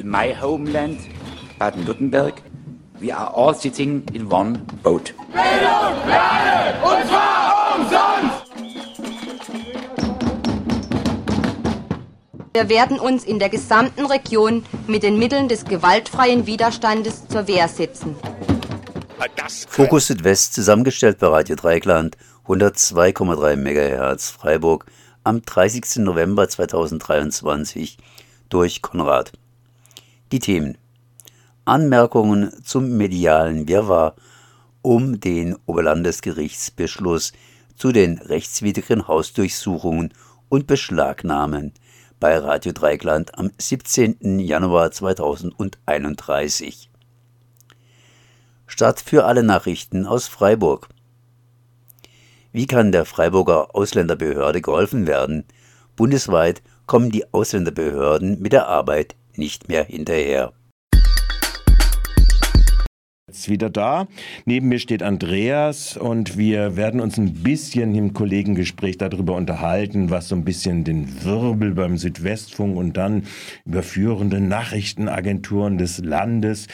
in my homeland, Baden-Württemberg, we are all sitting in one boat. Bildung, Lerne, und zwar umsonst! Wir werden uns in der gesamten Region mit den Mitteln des gewaltfreien Widerstandes zur Wehr setzen. Fokus Südwest zusammengestellt bei Radio Dreikland 102,3 MHz Freiburg am 30. November 2023 durch Konrad. Die Themen Anmerkungen zum medialen Wirrwarr um den Oberlandesgerichtsbeschluss zu den rechtswidrigen Hausdurchsuchungen und Beschlagnahmen bei Radio Dreikland am 17. Januar 2031. Start für alle Nachrichten aus Freiburg. Wie kann der Freiburger Ausländerbehörde geholfen werden? Bundesweit kommen die Ausländerbehörden mit der Arbeit nicht mehr hinterher. Jetzt wieder da. Neben mir steht Andreas und wir werden uns ein bisschen im Kollegengespräch darüber unterhalten, was so ein bisschen den Wirbel beim Südwestfunk und dann überführende Nachrichtenagenturen des Landes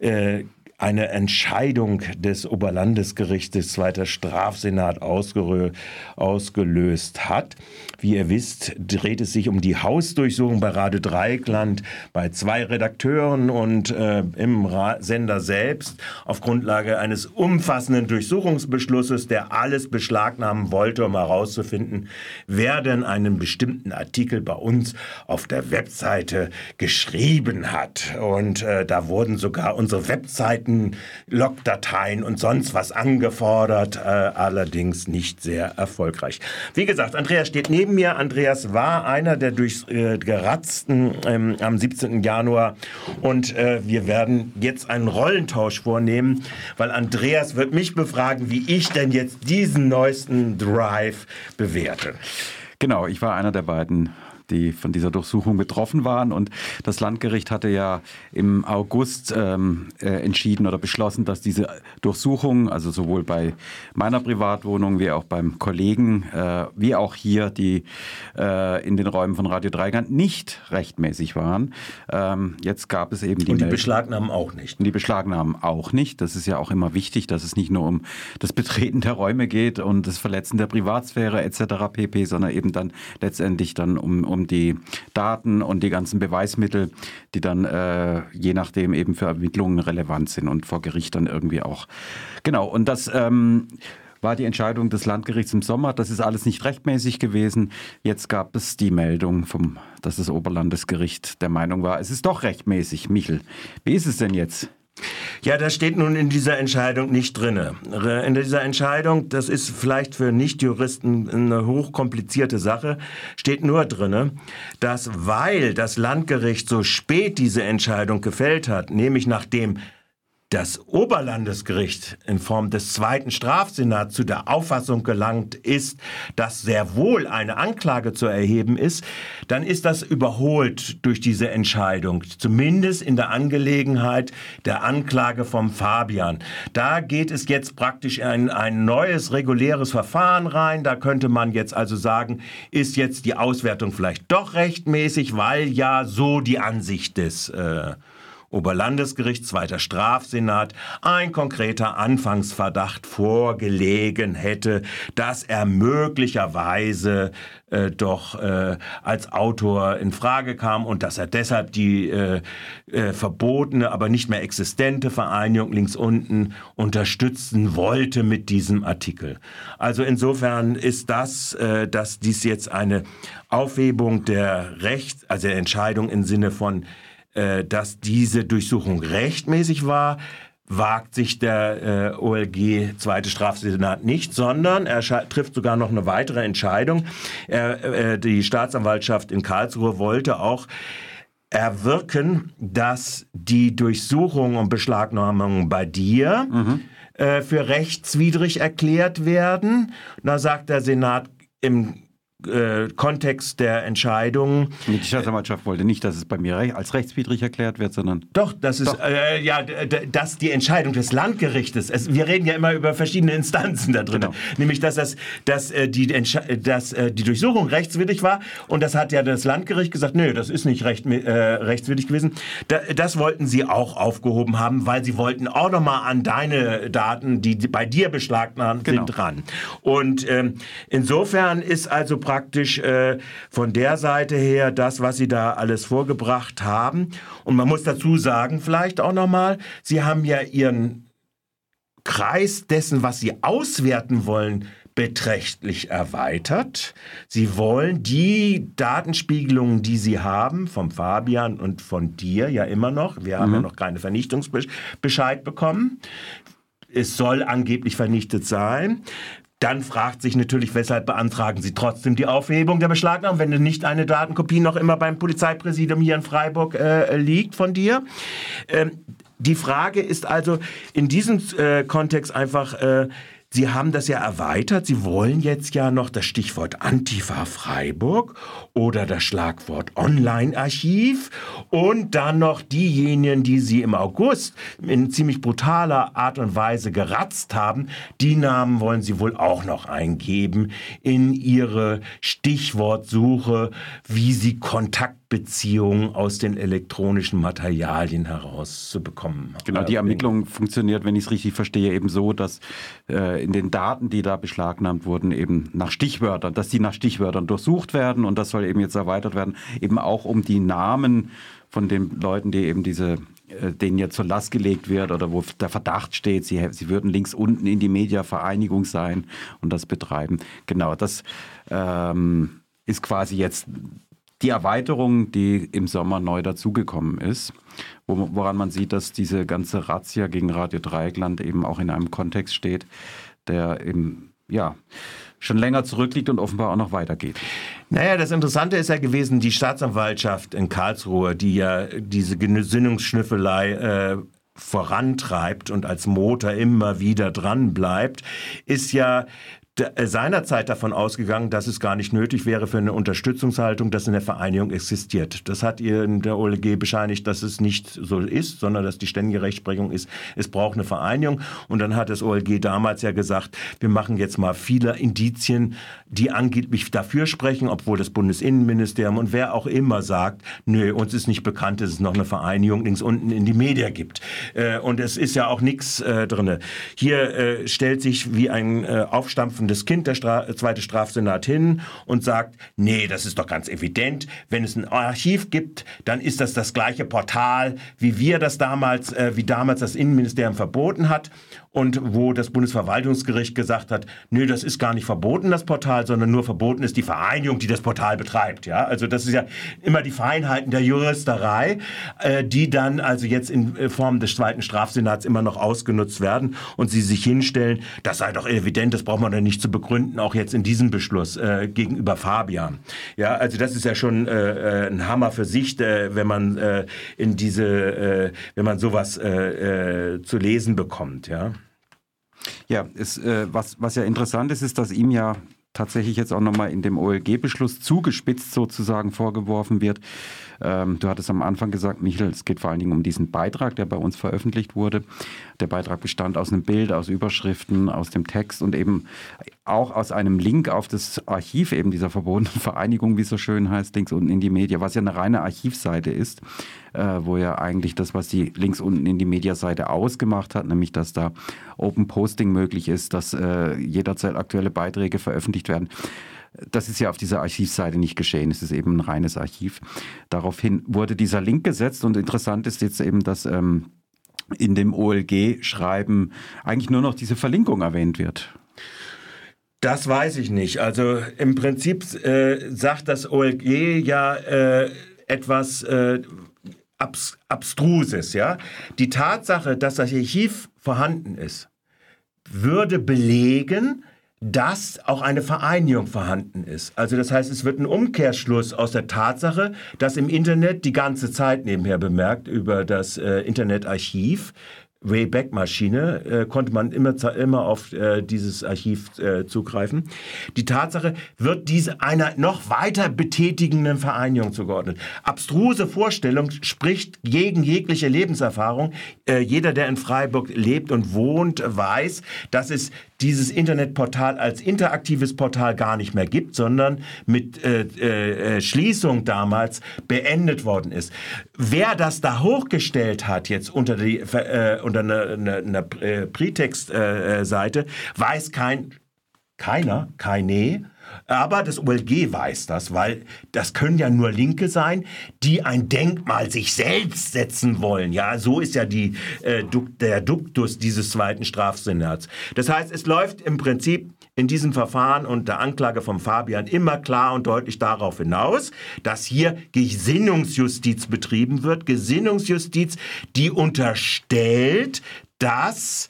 äh, eine Entscheidung des Oberlandesgerichtes Zweiter Strafsenat ausgelöst hat. Wie ihr wisst, dreht es sich um die Hausdurchsuchung bei Radio Dreikland bei zwei Redakteuren und äh, im Ra Sender selbst auf Grundlage eines umfassenden Durchsuchungsbeschlusses, der alles beschlagnahmen wollte, um herauszufinden, wer denn einen bestimmten Artikel bei uns auf der Webseite geschrieben hat. Und äh, da wurden sogar unsere Webseiten, Logdateien und sonst was angefordert, äh, allerdings nicht sehr erfolgreich. Wie gesagt, Andreas steht neben neben mir, Andreas, war einer der durchgeratzten äh, ähm, am 17. Januar. Und äh, wir werden jetzt einen Rollentausch vornehmen, weil Andreas wird mich befragen, wie ich denn jetzt diesen neuesten Drive bewerte. Genau, ich war einer der beiden die von dieser Durchsuchung betroffen waren. Und das Landgericht hatte ja im August ähm, äh, entschieden oder beschlossen, dass diese Durchsuchung, also sowohl bei meiner Privatwohnung wie auch beim Kollegen, äh, wie auch hier die äh, in den Räumen von Radio Dreigand nicht rechtmäßig waren. Ähm, jetzt gab es eben die. Und die Beschlagnahmen auch nicht. Und die Beschlagnahmen auch nicht. Das ist ja auch immer wichtig, dass es nicht nur um das Betreten der Räume geht und das Verletzen der Privatsphäre etc. pp, sondern eben dann letztendlich dann um, um die Daten und die ganzen Beweismittel, die dann äh, je nachdem eben für Ermittlungen relevant sind und vor Gericht dann irgendwie auch. Genau, und das ähm, war die Entscheidung des Landgerichts im Sommer. Das ist alles nicht rechtmäßig gewesen. Jetzt gab es die Meldung, vom, dass das Oberlandesgericht der Meinung war, es ist doch rechtmäßig. Michel, wie ist es denn jetzt? Ja, das steht nun in dieser Entscheidung nicht drinne. In dieser Entscheidung, das ist vielleicht für Nichtjuristen eine hochkomplizierte Sache, steht nur drinne, dass weil das Landgericht so spät diese Entscheidung gefällt hat, nämlich nachdem das Oberlandesgericht in Form des zweiten Strafsenats zu der Auffassung gelangt ist, dass sehr wohl eine Anklage zu erheben ist, dann ist das überholt durch diese Entscheidung, zumindest in der Angelegenheit der Anklage vom Fabian. Da geht es jetzt praktisch in ein neues reguläres Verfahren rein. Da könnte man jetzt also sagen, ist jetzt die Auswertung vielleicht doch rechtmäßig, weil ja so die Ansicht des äh, Oberlandesgericht, zweiter Strafsenat, ein konkreter Anfangsverdacht vorgelegen hätte, dass er möglicherweise äh, doch äh, als Autor in Frage kam und dass er deshalb die äh, äh, verbotene, aber nicht mehr existente Vereinigung links unten unterstützen wollte mit diesem Artikel. Also insofern ist das, äh, dass dies jetzt eine Aufhebung der Recht, also der Entscheidung im Sinne von äh, dass diese Durchsuchung rechtmäßig war, wagt sich der äh, OLG Zweite Strafsenat nicht, sondern er trifft sogar noch eine weitere Entscheidung. Er, äh, die Staatsanwaltschaft in Karlsruhe wollte auch erwirken, dass die Durchsuchung und Beschlagnahmung bei dir mhm. äh, für rechtswidrig erklärt werden. Da sagt der Senat im äh, Kontext der Entscheidungen. Die Staatsanwaltschaft wollte nicht, dass es bei mir als rechtswidrig erklärt wird, sondern. Doch, das ist äh, ja dass die Entscheidung des Landgerichtes. Es, wir reden ja immer über verschiedene Instanzen da drin. Genau. Nämlich, dass, das, dass, äh, die, dass äh, die Durchsuchung rechtswidrig war und das hat ja das Landgericht gesagt, nö, das ist nicht recht, äh, rechtswidrig gewesen. Da, das wollten sie auch aufgehoben haben, weil sie wollten auch nochmal an deine Daten, die bei dir beschlagnahmt genau. sind, dran. Und ähm, insofern ist also praktisch äh, von der Seite her das, was Sie da alles vorgebracht haben. Und man muss dazu sagen, vielleicht auch nochmal, Sie haben ja Ihren Kreis dessen, was Sie auswerten wollen, beträchtlich erweitert. Sie wollen die Datenspiegelungen, die Sie haben, vom Fabian und von dir ja immer noch, wir haben mhm. ja noch keine Vernichtungsbescheid bekommen. Es soll angeblich vernichtet sein. Dann fragt sich natürlich, weshalb beantragen Sie trotzdem die Aufhebung der Beschlagnahmung, wenn nicht eine Datenkopie noch immer beim Polizeipräsidium hier in Freiburg äh, liegt von dir. Ähm, die Frage ist also in diesem äh, Kontext einfach, äh, Sie haben das ja erweitert. Sie wollen jetzt ja noch das Stichwort Antifa Freiburg oder das Schlagwort Online-Archiv und dann noch diejenigen, die Sie im August in ziemlich brutaler Art und Weise geratzt haben. Die Namen wollen Sie wohl auch noch eingeben in Ihre Stichwortsuche, wie Sie Kontakt Beziehungen aus den elektronischen Materialien herauszubekommen. Genau, die Ermittlung funktioniert, wenn ich es richtig verstehe, eben so, dass äh, in den Daten, die da beschlagnahmt wurden, eben nach Stichwörtern, dass die nach Stichwörtern durchsucht werden und das soll eben jetzt erweitert werden, eben auch um die Namen von den Leuten, die eben diese äh, denen jetzt zur Last gelegt wird oder wo der Verdacht steht, sie, sie würden links unten in die Mediavereinigung sein und das betreiben. Genau, das ähm, ist quasi jetzt die Erweiterung, die im Sommer neu dazugekommen ist, wo, woran man sieht, dass diese ganze Razzia gegen Radio Dreieckland eben auch in einem Kontext steht, der eben, ja, schon länger zurückliegt und offenbar auch noch weitergeht. Naja, das Interessante ist ja gewesen, die Staatsanwaltschaft in Karlsruhe, die ja diese Gesinnungsschnüffelei äh, vorantreibt und als Motor immer wieder dran bleibt, ist ja seinerzeit davon ausgegangen, dass es gar nicht nötig wäre für eine Unterstützungshaltung, dass in der Vereinigung existiert. Das hat ihr in der OLG bescheinigt, dass es nicht so ist, sondern dass die ständige Rechtsprechung ist, es braucht eine Vereinigung. Und dann hat das OLG damals ja gesagt, wir machen jetzt mal viele Indizien, die angeblich dafür sprechen, obwohl das Bundesinnenministerium und wer auch immer sagt, nö, uns ist nicht bekannt, dass es noch eine Vereinigung links unten in die Media gibt. Äh, und es ist ja auch nichts äh, drin. Hier stellt sich wie ein Aufstampfen laufendes Kind der Stra zweite Strafsenat hin und sagt, nee, das ist doch ganz evident, wenn es ein Archiv gibt, dann ist das das gleiche Portal, wie wir das damals, äh, wie damals das Innenministerium verboten hat und wo das Bundesverwaltungsgericht gesagt hat, nö, das ist gar nicht verboten, das Portal, sondern nur verboten ist die Vereinigung, die das Portal betreibt. Ja, also das ist ja immer die Feinheiten der Juristerei, äh, die dann also jetzt in äh, Form des zweiten Strafsenats immer noch ausgenutzt werden und sie sich hinstellen, das sei doch evident, das braucht man dann nicht zu begründen, auch jetzt in diesem Beschluss äh, gegenüber Fabian. Ja, also das ist ja schon äh, äh ein Hammer für sich, äh, wenn man äh, in diese, äh, wenn man sowas äh, zu lesen bekommt, ja. Ja, es, äh, was, was ja interessant ist, ist, dass ihm ja tatsächlich jetzt auch nochmal in dem OLG-Beschluss zugespitzt sozusagen vorgeworfen wird. Ähm, du hattest am Anfang gesagt, Michael, es geht vor allen Dingen um diesen Beitrag, der bei uns veröffentlicht wurde. Der Beitrag bestand aus einem Bild, aus Überschriften, aus dem Text und eben auch aus einem Link auf das Archiv eben dieser verbotenen Vereinigung, wie es so schön heißt, links unten in die Media, was ja eine reine Archivseite ist, äh, wo ja eigentlich das, was die links unten in die Mediaseite ausgemacht hat, nämlich dass da Open Posting möglich ist, dass äh, jederzeit aktuelle Beiträge veröffentlicht werden. Das ist ja auf dieser Archivseite nicht geschehen. Es ist eben ein reines Archiv. Daraufhin wurde dieser Link gesetzt und interessant ist jetzt eben, dass ähm, in dem OLG-Schreiben eigentlich nur noch diese Verlinkung erwähnt wird. Das weiß ich nicht. Also im Prinzip äh, sagt das OLG ja äh, etwas äh, abs Abstruses. Ja? Die Tatsache, dass das Archiv vorhanden ist, würde belegen, dass auch eine Vereinigung vorhanden ist. Also das heißt, es wird ein Umkehrschluss aus der Tatsache, dass im Internet die ganze Zeit nebenher bemerkt über das äh, Internetarchiv Wayback-Maschine äh, konnte man immer, immer auf äh, dieses Archiv äh, zugreifen. Die Tatsache wird diese einer noch weiter betätigenden Vereinigung zugeordnet. Abstruse Vorstellung spricht gegen jegliche Lebenserfahrung. Äh, jeder, der in Freiburg lebt und wohnt, weiß, dass es dieses Internetportal als interaktives Portal gar nicht mehr gibt, sondern mit äh, äh, Schließung damals beendet worden ist. Wer das da hochgestellt hat, jetzt unter, die, äh, unter einer eine, eine Prätextseite, äh, weiß kein, keiner, keine, aber das OLG weiß das, weil das können ja nur Linke sein, die ein Denkmal sich selbst setzen wollen. Ja, so ist ja die, äh, der Duktus dieses zweiten Strafsenats. Das heißt, es läuft im Prinzip in diesem Verfahren und der Anklage von Fabian immer klar und deutlich darauf hinaus, dass hier Gesinnungsjustiz betrieben wird. Gesinnungsjustiz, die unterstellt, dass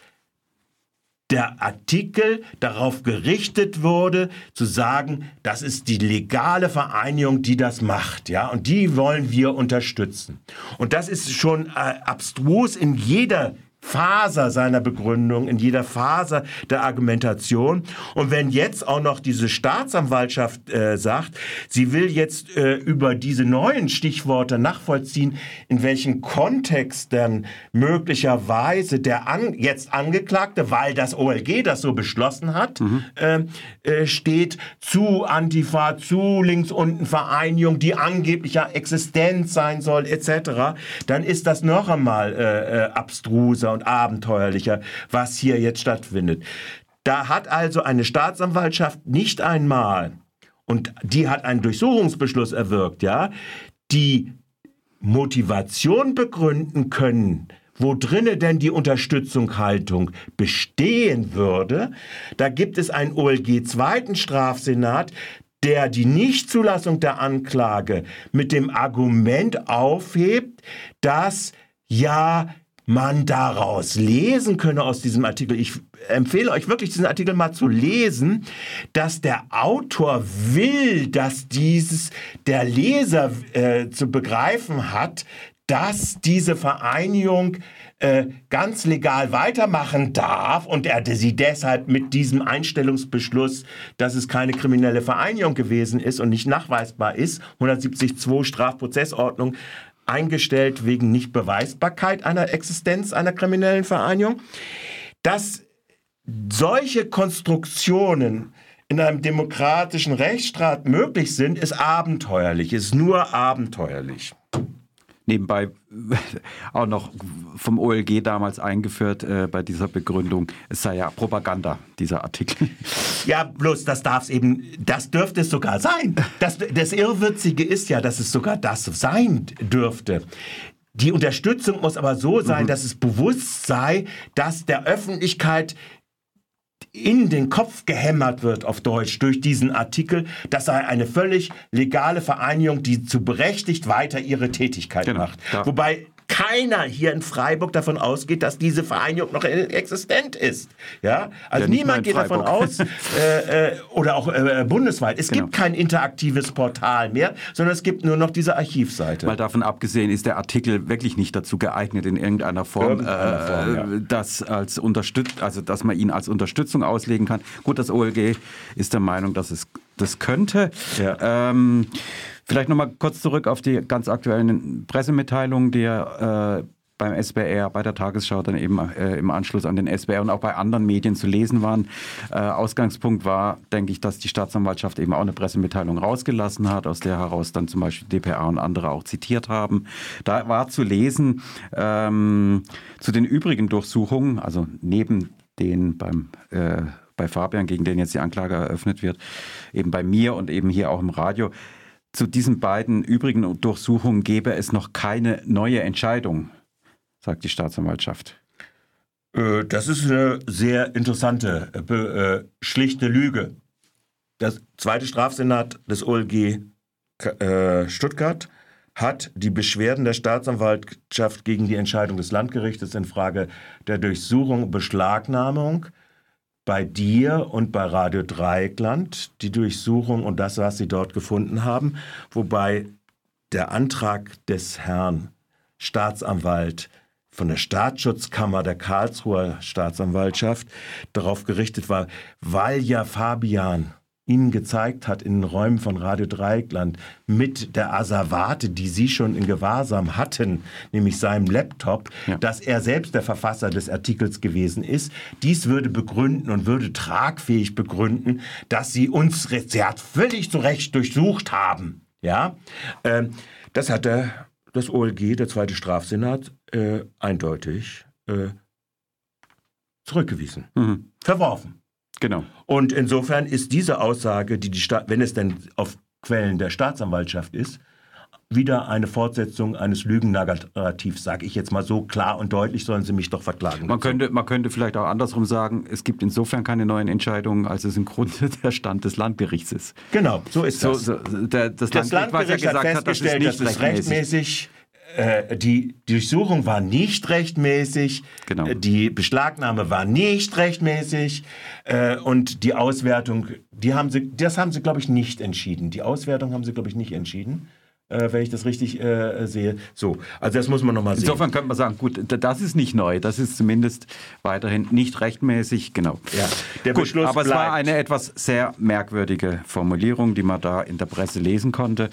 der Artikel darauf gerichtet wurde, zu sagen, das ist die legale Vereinigung, die das macht, ja, und die wollen wir unterstützen. Und das ist schon äh, abstrus in jeder Faser seiner Begründung, in jeder Faser der Argumentation. Und wenn jetzt auch noch diese Staatsanwaltschaft äh, sagt, sie will jetzt äh, über diese neuen Stichworte nachvollziehen, in welchem Kontext dann möglicherweise der an, jetzt Angeklagte, weil das OLG das so beschlossen hat, mhm. äh, äh, steht zu Antifa, zu links unten Vereinigung, die angeblicher Existenz sein soll, etc., dann ist das noch einmal äh, und abenteuerlicher, was hier jetzt stattfindet. Da hat also eine Staatsanwaltschaft nicht einmal, und die hat einen Durchsuchungsbeschluss erwirkt, ja, die Motivation begründen können, wo drinne denn die Unterstützungshaltung bestehen würde. Da gibt es einen OLG zweiten Strafsenat, der die Nichtzulassung der Anklage mit dem Argument aufhebt, dass ja man daraus lesen könne aus diesem Artikel. Ich empfehle euch wirklich, diesen Artikel mal zu lesen, dass der Autor will, dass dieses der Leser äh, zu begreifen hat, dass diese Vereinigung äh, ganz legal weitermachen darf und er sie deshalb mit diesem Einstellungsbeschluss, dass es keine kriminelle Vereinigung gewesen ist und nicht nachweisbar ist, 172 Strafprozessordnung, eingestellt wegen Nichtbeweisbarkeit einer Existenz einer kriminellen Vereinigung, dass solche Konstruktionen in einem demokratischen Rechtsstaat möglich sind, ist abenteuerlich, ist nur abenteuerlich nebenbei auch noch vom OLG damals eingeführt äh, bei dieser Begründung. Es sei ja Propaganda, dieser Artikel. Ja, bloß das darf es eben, das dürfte es sogar sein. Das, das Irrwitzige ist ja, dass es sogar das sein dürfte. Die Unterstützung muss aber so sein, mhm. dass es bewusst sei, dass der Öffentlichkeit in den Kopf gehämmert wird auf Deutsch durch diesen Artikel, das sei eine völlig legale Vereinigung, die zu berechtigt weiter ihre Tätigkeit genau, macht. Wobei keiner hier in Freiburg davon ausgeht, dass diese Vereinigung noch existent ist. Ja, also ja, niemand geht davon aus, äh, äh, oder auch äh, bundesweit. Es genau. gibt kein interaktives Portal mehr, sondern es gibt nur noch diese Archivseite. Mal davon abgesehen ist der Artikel wirklich nicht dazu geeignet, in irgendeiner Form, irgendeiner Form ja. Äh, das als unterstützt, also dass man ihn als Unterstützung auslegen kann. Gut, das OLG ist der Meinung, dass es das könnte. Ja. Ähm, Vielleicht nochmal kurz zurück auf die ganz aktuellen Pressemitteilungen, die ja äh, beim SBR, bei der Tagesschau dann eben äh, im Anschluss an den SBR und auch bei anderen Medien zu lesen waren. Äh, Ausgangspunkt war, denke ich, dass die Staatsanwaltschaft eben auch eine Pressemitteilung rausgelassen hat, aus der heraus dann zum Beispiel DPA und andere auch zitiert haben. Da war zu lesen ähm, zu den übrigen Durchsuchungen, also neben den beim äh, bei Fabian, gegen den jetzt die Anklage eröffnet wird, eben bei mir und eben hier auch im Radio, zu diesen beiden übrigen Durchsuchungen gebe es noch keine neue Entscheidung, sagt die Staatsanwaltschaft. Äh, das ist eine sehr interessante, äh, äh, schlichte Lüge. Das zweite Strafsenat des OLG Stuttgart hat die Beschwerden der Staatsanwaltschaft gegen die Entscheidung des Landgerichtes in Frage der Durchsuchung und Beschlagnahmung bei dir und bei Radio Dreieckland die Durchsuchung und das, was sie dort gefunden haben, wobei der Antrag des Herrn Staatsanwalt von der Staatsschutzkammer der Karlsruher Staatsanwaltschaft darauf gerichtet war, weil ja Fabian ihnen gezeigt hat in den Räumen von Radio Dreieckland mit der Asservate, die sie schon in Gewahrsam hatten, nämlich seinem Laptop, ja. dass er selbst der Verfasser des Artikels gewesen ist. Dies würde begründen und würde tragfähig begründen, dass sie uns, sie hat völlig zu Recht durchsucht haben. Ja, ähm, das hat der, das OLG, der zweite Strafsenat, äh, eindeutig äh, zurückgewiesen, mhm. verworfen. Genau. Und insofern ist diese Aussage, die die Staat, wenn es denn auf Quellen der Staatsanwaltschaft ist, wieder eine Fortsetzung eines Lügennarrativs, sage ich jetzt mal so klar und deutlich, sollen sie mich doch verklagen. Man könnte, man könnte vielleicht auch andersrum sagen, es gibt insofern keine neuen Entscheidungen, als es im Grunde der Stand des Landgerichts ist. Genau, so ist das. So, der, das, das Landgericht, Landgericht ja hat festgestellt, hat, das dass es rechtmäßig, rechtmäßig äh, die Durchsuchung war nicht rechtmäßig, genau. Äh, die Beschlagnahme war nicht rechtmäßig äh, und die Auswertung, die haben sie, das haben sie, glaube ich, nicht entschieden. Die Auswertung haben sie, glaube ich, nicht entschieden äh, wenn ich das richtig äh, sehe. So, also das muss man nochmal sehen. Insofern könnte man sagen, gut, das ist nicht neu, das ist zumindest weiterhin nicht rechtmäßig, genau. Ja, der gut, Beschluss aber bleibt. es war eine etwas sehr merkwürdige Formulierung, die man da in der Presse lesen konnte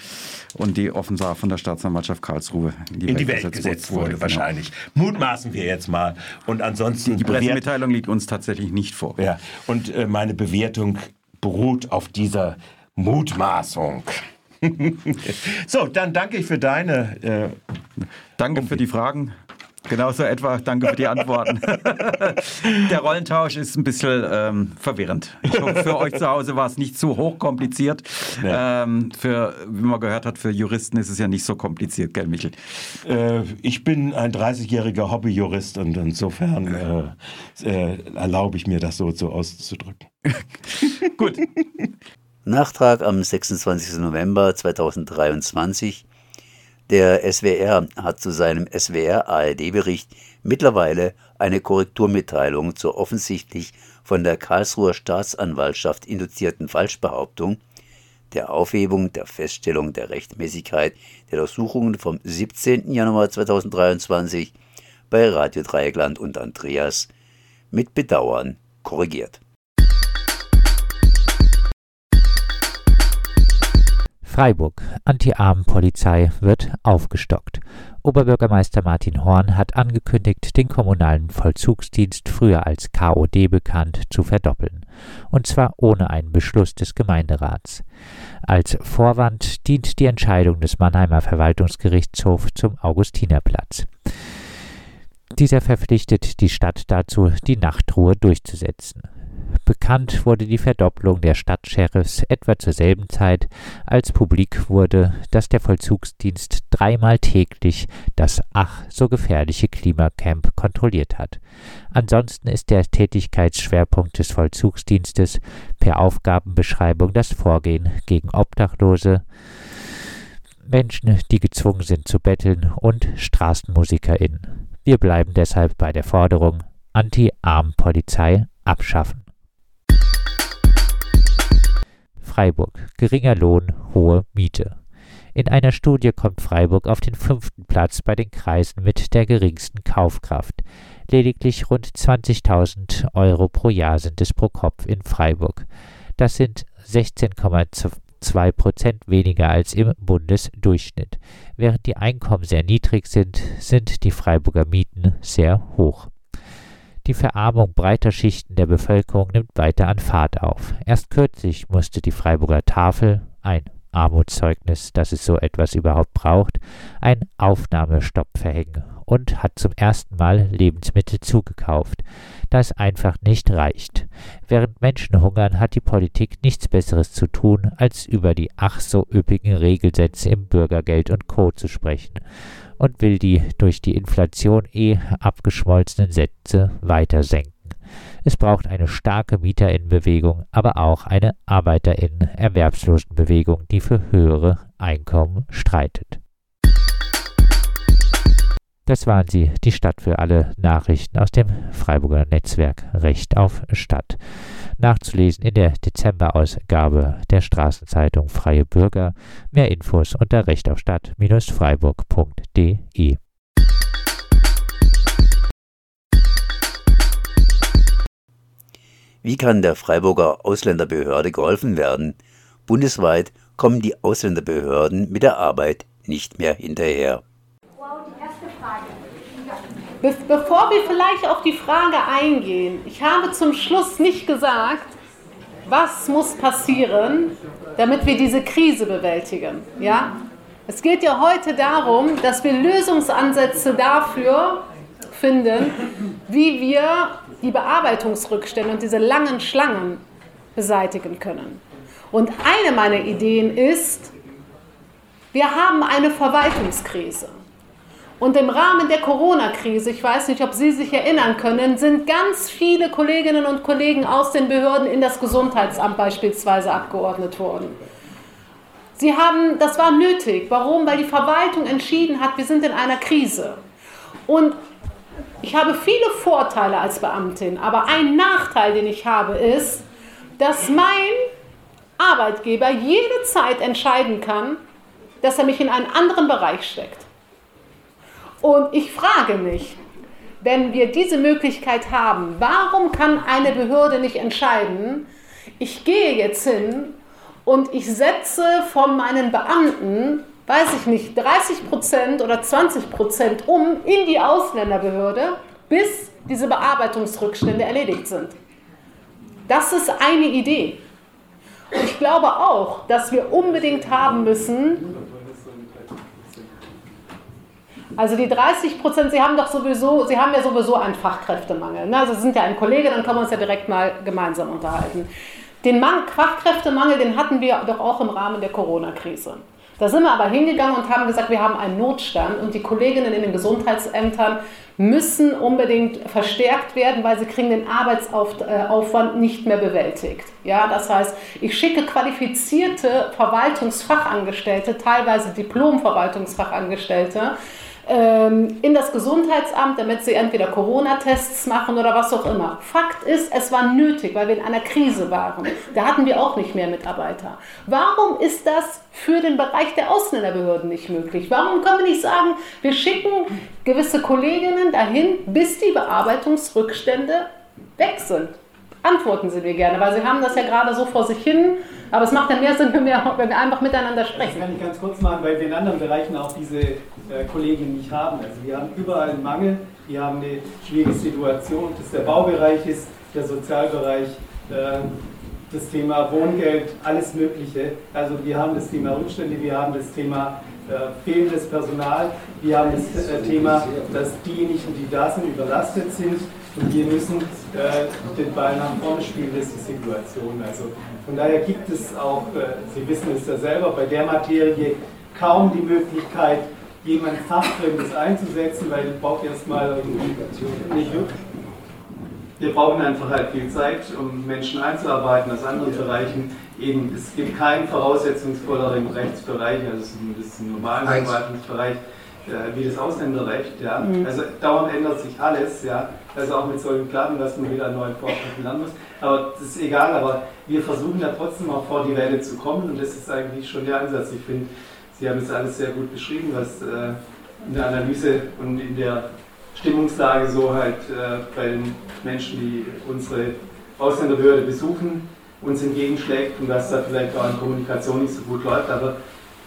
und die offenbar von der Staatsanwaltschaft Karlsruhe in die, in Welt, die Welt gesetzt wurde, wurde genau. wahrscheinlich. Mutmaßen wir jetzt mal und ansonsten... Die, die Pressemitteilung liegt uns tatsächlich nicht vor. Ja, und äh, meine Bewertung beruht auf dieser Mutmaßung. so, dann danke ich für deine. Äh, danke für die Fragen. Genauso etwa, danke für die Antworten. Der Rollentausch ist ein bisschen ähm, verwirrend. Ich hoffe, für euch zu Hause war es nicht zu hochkompliziert. Ja. Ähm, für, wie man gehört hat, für Juristen ist es ja nicht so kompliziert, gell, Michel? Äh, ich bin ein 30-jähriger Hobbyjurist und insofern äh, äh, erlaube ich mir, das so, so auszudrücken. Gut. Nachtrag am 26. November 2023. Der SWR hat zu seinem SWR-ARD-Bericht mittlerweile eine Korrekturmitteilung zur offensichtlich von der Karlsruher Staatsanwaltschaft induzierten Falschbehauptung der Aufhebung der Feststellung der Rechtmäßigkeit der Durchsuchungen vom 17. Januar 2023 bei Radio Dreieckland und Andreas mit Bedauern korrigiert. Freiburg. Anti-Armen-Polizei wird aufgestockt. Oberbürgermeister Martin Horn hat angekündigt, den kommunalen Vollzugsdienst früher als KOD bekannt zu verdoppeln. Und zwar ohne einen Beschluss des Gemeinderats. Als Vorwand dient die Entscheidung des Mannheimer Verwaltungsgerichtshofs zum Augustinerplatz. Dieser verpflichtet die Stadt dazu, die Nachtruhe durchzusetzen. Bekannt wurde die Verdopplung der Stadtsheriffs etwa zur selben Zeit, als publik wurde, dass der Vollzugsdienst dreimal täglich das ach so gefährliche Klimacamp kontrolliert hat. Ansonsten ist der Tätigkeitsschwerpunkt des Vollzugsdienstes per Aufgabenbeschreibung das Vorgehen gegen Obdachlose, Menschen, die gezwungen sind zu betteln und StraßenmusikerInnen. Wir bleiben deshalb bei der Forderung Anti-Arm-Polizei abschaffen. Freiburg. Geringer Lohn, hohe Miete. In einer Studie kommt Freiburg auf den fünften Platz bei den Kreisen mit der geringsten Kaufkraft. Lediglich rund 20.000 Euro pro Jahr sind es pro Kopf in Freiburg. Das sind 16,2 Prozent weniger als im Bundesdurchschnitt. Während die Einkommen sehr niedrig sind, sind die Freiburger Mieten sehr hoch. Die Verarmung breiter Schichten der Bevölkerung nimmt weiter an Fahrt auf. Erst kürzlich musste die Freiburger Tafel, ein Armutszeugnis, dass es so etwas überhaupt braucht, einen Aufnahmestopp verhängen und hat zum ersten Mal Lebensmittel zugekauft, da es einfach nicht reicht. Während Menschen hungern, hat die Politik nichts Besseres zu tun, als über die ach so üppigen Regelsätze im Bürgergeld und Co. zu sprechen und will die durch die Inflation eh abgeschmolzenen Sätze weiter senken. Es braucht eine starke Mieterinnenbewegung, aber auch eine Arbeiterinnen-Erwerbslosenbewegung, die für höhere Einkommen streitet. Das waren sie, die Stadt für alle Nachrichten aus dem Freiburger Netzwerk Recht auf Stadt nachzulesen in der Dezemberausgabe der Straßenzeitung Freie Bürger. Mehr Infos unter Recht auf Stadt-freiburg.de. Wie kann der Freiburger Ausländerbehörde geholfen werden? Bundesweit kommen die Ausländerbehörden mit der Arbeit nicht mehr hinterher. Be bevor wir vielleicht auf die Frage eingehen, ich habe zum Schluss nicht gesagt, was muss passieren, damit wir diese Krise bewältigen. Ja? Es geht ja heute darum, dass wir Lösungsansätze dafür finden, wie wir die Bearbeitungsrückstände und diese langen Schlangen beseitigen können. Und eine meiner Ideen ist, wir haben eine Verwaltungskrise. Und im Rahmen der Corona-Krise, ich weiß nicht, ob Sie sich erinnern können, sind ganz viele Kolleginnen und Kollegen aus den Behörden in das Gesundheitsamt beispielsweise abgeordnet worden. Sie haben, das war nötig. Warum? Weil die Verwaltung entschieden hat, wir sind in einer Krise. Und ich habe viele Vorteile als Beamtin, aber ein Nachteil, den ich habe, ist, dass mein Arbeitgeber jederzeit entscheiden kann, dass er mich in einen anderen Bereich steckt. Und ich frage mich, wenn wir diese Möglichkeit haben, warum kann eine Behörde nicht entscheiden, ich gehe jetzt hin und ich setze von meinen Beamten, weiß ich nicht, 30 Prozent oder 20 Prozent um in die Ausländerbehörde, bis diese Bearbeitungsrückstände erledigt sind. Das ist eine Idee. Und ich glaube auch, dass wir unbedingt haben müssen, also die 30 Prozent, Sie haben doch sowieso, Sie haben ja sowieso einen Fachkräftemangel. Ne? Also Sie sind ja ein Kollege, dann können wir uns ja direkt mal gemeinsam unterhalten. Den Mang Fachkräftemangel, den hatten wir doch auch im Rahmen der Corona-Krise. Da sind wir aber hingegangen und haben gesagt, wir haben einen Notstand und die Kolleginnen in den Gesundheitsämtern müssen unbedingt verstärkt werden, weil sie kriegen den Arbeitsaufwand nicht mehr bewältigt. Ja, das heißt, ich schicke qualifizierte Verwaltungsfachangestellte, teilweise Diplom-Verwaltungsfachangestellte, in das Gesundheitsamt, damit sie entweder Corona-Tests machen oder was auch immer. Fakt ist, es war nötig, weil wir in einer Krise waren. Da hatten wir auch nicht mehr Mitarbeiter. Warum ist das für den Bereich der Ausländerbehörden nicht möglich? Warum können wir nicht sagen, wir schicken gewisse Kolleginnen dahin, bis die Bearbeitungsrückstände weg sind? Antworten Sie mir gerne, weil Sie haben das ja gerade so vor sich hin aber es macht dann mehr Sinn, wenn wir, wenn wir einfach miteinander sprechen. Das kann ich ganz kurz machen, weil wir in anderen Bereichen auch diese äh, Kolleginnen nicht haben. Also wir haben überall einen Mangel, wir haben eine schwierige Situation, ob das der Baubereich ist, der Sozialbereich, äh, das Thema Wohngeld, alles Mögliche. Also wir haben das Thema Rückstände, wir haben das Thema äh, fehlendes Personal, wir haben das äh, Thema, dass diejenigen, die da sind, überlastet sind und wir müssen äh, den Ball nach vorne spielen, das ist die Situation. Also von daher gibt es auch, äh, Sie wissen es ja selber, bei der Materie kaum die Möglichkeit, jemand Fachfremdes einzusetzen, weil ich brauche erstmal nicht wir brauchen einfach halt viel Zeit, um Menschen einzuarbeiten aus anderen Bereichen. Eben, es gibt keinen voraussetzungsvolleren Rechtsbereich, also das ist ein normaler Verwaltungsbereich, äh, wie das Ausländerrecht. Ja. Mhm. Also dauernd ändert sich alles. Ja. Also auch mit solchen Platten, dass man wieder an neuen Vorschriften lernen muss. Aber das ist egal, aber wir versuchen ja trotzdem auch vor die Welle zu kommen und das ist eigentlich schon der Ansatz. Ich finde, Sie haben es alles sehr gut beschrieben, was äh, in der Analyse und in der Stimmungslage so halt äh, bei den Menschen, die unsere Ausländerbehörde besuchen, uns entgegenschlägt und dass da vielleicht auch in Kommunikation nicht so gut läuft. Aber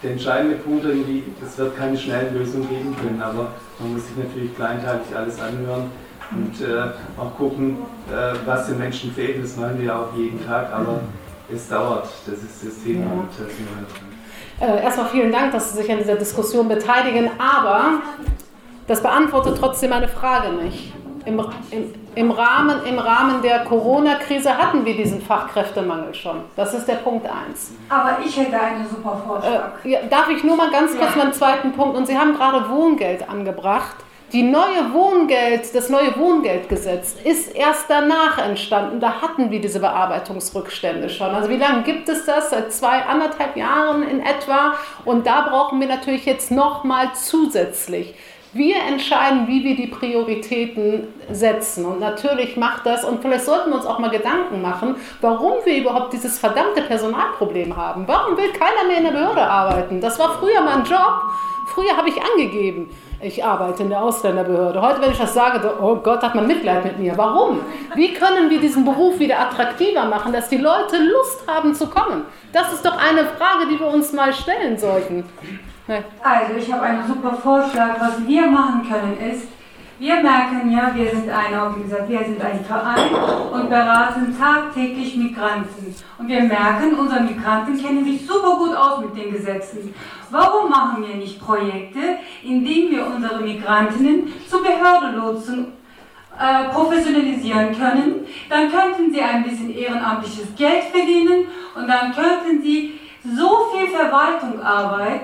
der entscheidende Punkt irgendwie, es wird keine schnellen Lösungen geben können, aber man muss sich natürlich kleinteilig alles anhören und äh, auch gucken, äh, was den Menschen fehlt. Das machen wir ja auch jeden Tag, aber es dauert. Das ist das Thema. Ja. Äh, erstmal vielen Dank, dass Sie sich an dieser Diskussion beteiligen, aber das beantwortet trotzdem meine Frage nicht. Im, im, im, Rahmen, Im Rahmen der Corona-Krise hatten wir diesen Fachkräftemangel schon. Das ist der Punkt 1. Aber ich hätte einen super Vorschlag. Äh, ja, darf ich nur mal ganz kurz ja. meinen zweiten Punkt? Und Sie haben gerade Wohngeld angebracht. Die neue Wohngeld, das neue Wohngeldgesetz ist erst danach entstanden. Da hatten wir diese Bearbeitungsrückstände schon. Also wie lange gibt es das? Seit zwei, anderthalb Jahren in etwa. Und da brauchen wir natürlich jetzt nochmal zusätzlich. Wir entscheiden, wie wir die Prioritäten setzen. Und natürlich macht das, und vielleicht sollten wir uns auch mal Gedanken machen, warum wir überhaupt dieses verdammte Personalproblem haben. Warum will keiner mehr in der Behörde arbeiten? Das war früher mal ein Job Früher habe ich angegeben, ich arbeite in der Ausländerbehörde. Heute, wenn ich das sage, oh Gott, hat man Mitleid mit mir. Warum? Wie können wir diesen Beruf wieder attraktiver machen, dass die Leute Lust haben zu kommen? Das ist doch eine Frage, die wir uns mal stellen sollten. Also, ich habe einen super Vorschlag. Was wir machen können, ist, wir merken ja, wir sind eine Organisation, wir sind ein Verein und beraten tagtäglich Migranten. Und wir merken, unsere Migranten kennen sich super gut aus mit den Gesetzen. Warum machen wir nicht Projekte, in denen wir unsere Migrantinnen zur Behörde lotsen äh, professionalisieren können, dann könnten sie ein bisschen ehrenamtliches Geld verdienen und dann könnten sie so viel Verwaltungsarbeit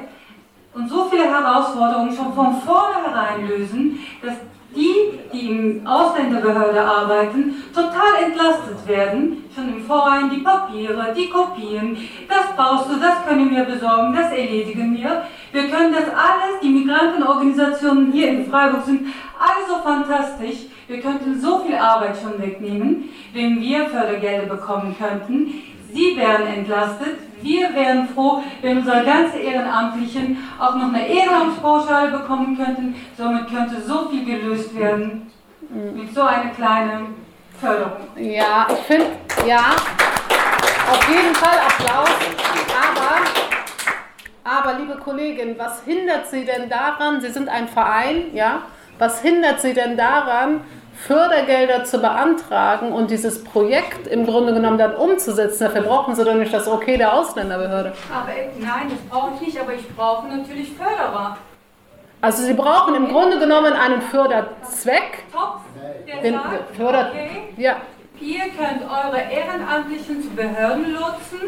und so viele Herausforderungen schon von vornherein lösen, dass die, die in Ausländerbehörde arbeiten, total entlastet werden. Schon im Vorhinein die Papiere, die Kopien, das baust du, das können wir besorgen, das erledigen wir. Wir können das alles, die Migrantenorganisationen hier in Freiburg sind alle so fantastisch. Wir könnten so viel Arbeit schon wegnehmen, wenn wir Fördergelder bekommen könnten. Sie wären entlastet, wir wären froh, wenn unsere ganze Ehrenamtlichen auch noch eine Ehrenamtspauschale bekommen könnten. Somit könnte so viel gelöst werden mit so einer kleinen Förderung. Ja, ich finde, ja, auf jeden Fall Applaus. Aber, aber, liebe Kollegin, was hindert Sie denn daran? Sie sind ein Verein, ja? Was hindert Sie denn daran, Fördergelder zu beantragen und dieses Projekt im Grunde genommen dann umzusetzen. Dafür brauchen Sie doch nicht das Okay der Ausländerbehörde. Aber nein, das brauche ich nicht, aber ich brauche natürlich Förderer. Also Sie brauchen im Grunde genommen einen Förderzweck. Topf, der Den sagt, Förder okay, ja. ihr könnt eure Ehrenamtlichen zu Behörden lotsen,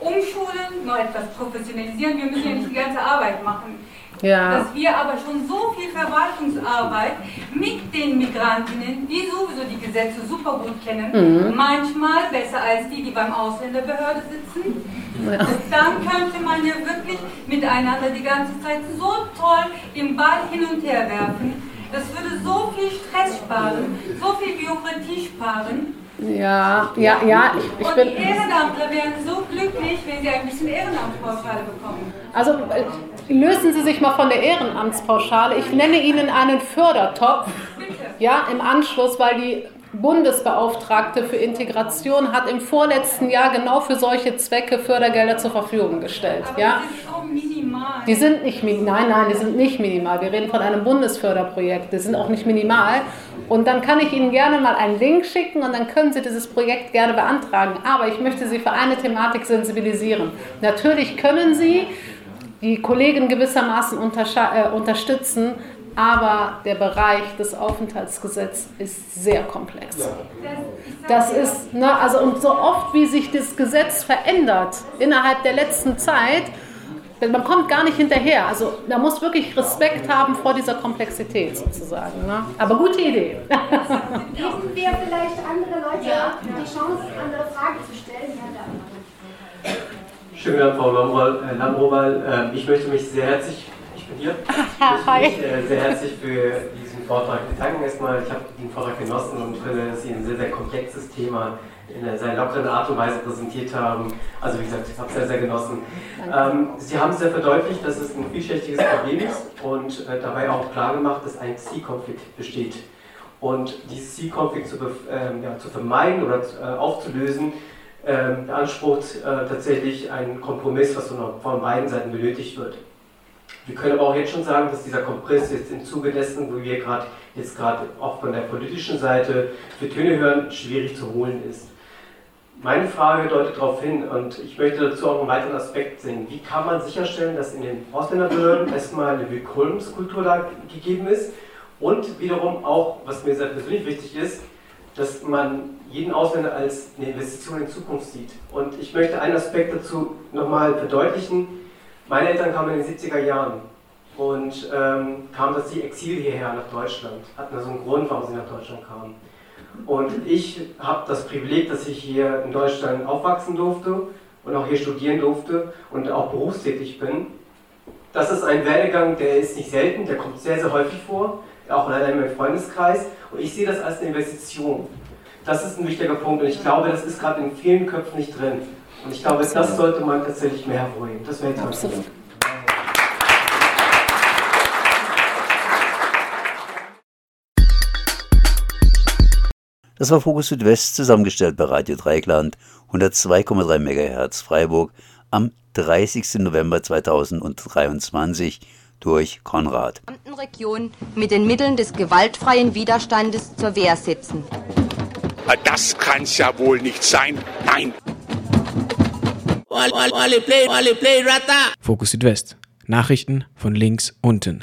umschulen, noch etwas professionalisieren. Wir müssen ja nicht die ganze Arbeit machen. Ja. Dass wir aber schon so viel Verwaltungsarbeit mit den Migrantinnen, die sowieso die Gesetze super gut kennen, Mhm. manchmal besser als die, die beim Ausländerbehörde sitzen, Ja. dann könnte man ja wirklich miteinander die ganze Zeit so toll den Ball hin und her werfen. Das würde so viel Stress sparen, so viel Bürokratie sparen. Ja, ja, ja, ich, ich und die Ehrenamtler wären so glücklich, wenn sie ein bisschen Ehrenamtspauschale bekommen. Also äh, lösen Sie sich mal von der Ehrenamtspauschale. Ich nenne Ihnen einen Fördertopf. Ja, im Anschluss, weil die Bundesbeauftragte für Integration hat im vorletzten Jahr genau für solche Zwecke Fördergelder zur Verfügung gestellt. Aber Ja. ist so minimal. Die sind nicht minimal, nein, nein, die sind nicht minimal. Wir reden von einem Bundesförderprojekt, die sind auch nicht minimal. Und dann kann ich Ihnen gerne mal einen Link schicken und dann können Sie dieses Projekt gerne beantragen. Aber ich möchte Sie für eine Thematik sensibilisieren. Natürlich können Sie die Kollegen gewissermaßen äh, unterstützen, aber der Bereich des Aufenthaltsgesetzes ist sehr komplex. Das ist, ne, also und so oft wie sich das Gesetz verändert innerhalb der letzten Zeit, man kommt gar nicht hinterher. Also da muss wirklich Respekt haben vor dieser Komplexität sozusagen. Ne? Aber gute Idee. Geben wir vielleicht andere Leute die Chance, andere Fragen zu stellen? Ja. Schönen Dank, Frau Lambrowal. Äh, Lambrowal. Äh, ich möchte mich sehr herzlich, ich bin hier, ich möchte mich äh, sehr herzlich für diesen Vortrag bedanken. Erstmal, ich habe den Vortrag genossen und finde, dass Sie ein sehr, sehr komplexes Thema in einer sehr lockeren Art und Weise präsentiert haben. Also wie gesagt, ich habe es sehr, sehr genossen. Ähm, Sie haben sehr verdeutlicht, dass es ein vielschichtiges Problem ist und äh, dabei auch klar gemacht, dass ein Zielkonflikt besteht. Und dieses Zielkonflikt zu, ähm, ja, zu vermeiden oder äh, aufzulösen, ähm, beansprucht äh, tatsächlich einen Kompromiss, was von, von beiden Seiten benötigt wird. Wir können aber auch jetzt schon sagen, dass dieser Kompromiss jetzt im Zuge dessen, wo wir gerade jetzt gerade auch von der politischen Seite für Töne hören, schwierig zu holen ist. Meine Frage deutet darauf hin und ich möchte dazu auch einen weiteren Aspekt sehen. Wie kann man sicherstellen, dass in den Ausländerbehörden erstmal eine Willkommenskultur da gegeben ist und wiederum auch, was mir sehr persönlich wichtig ist, dass man jeden Ausländer als eine Investition in Zukunft sieht. Und ich möchte einen Aspekt dazu nochmal verdeutlichen. Meine Eltern kamen in den 70er Jahren und ähm, kamen durch die Exil hierher nach Deutschland. Hatten also einen Grund, warum sie nach Deutschland kamen. Und ich habe das Privileg, dass ich hier in Deutschland aufwachsen durfte und auch hier studieren durfte und auch berufstätig bin. Das ist ein Werdegang, der ist nicht selten, der kommt sehr, sehr häufig vor, auch leider in meinem Freundeskreis. Und ich sehe das als eine Investition. Das ist ein wichtiger Punkt und ich glaube, das ist gerade in vielen Köpfen nicht drin. Und ich glaube, das sollte man tatsächlich mehr hervorheben. Das wäre jetzt Das war Fokus Südwest, zusammengestellt bei Radio Dreieckland, 102,3 MHz Freiburg, am 30. November 2023 durch Konrad. Region mit den Mitteln des gewaltfreien Widerstandes zur Wehr setzen. Das kann's ja wohl nicht sein. Nein. Fokus Südwest. Nachrichten von links unten.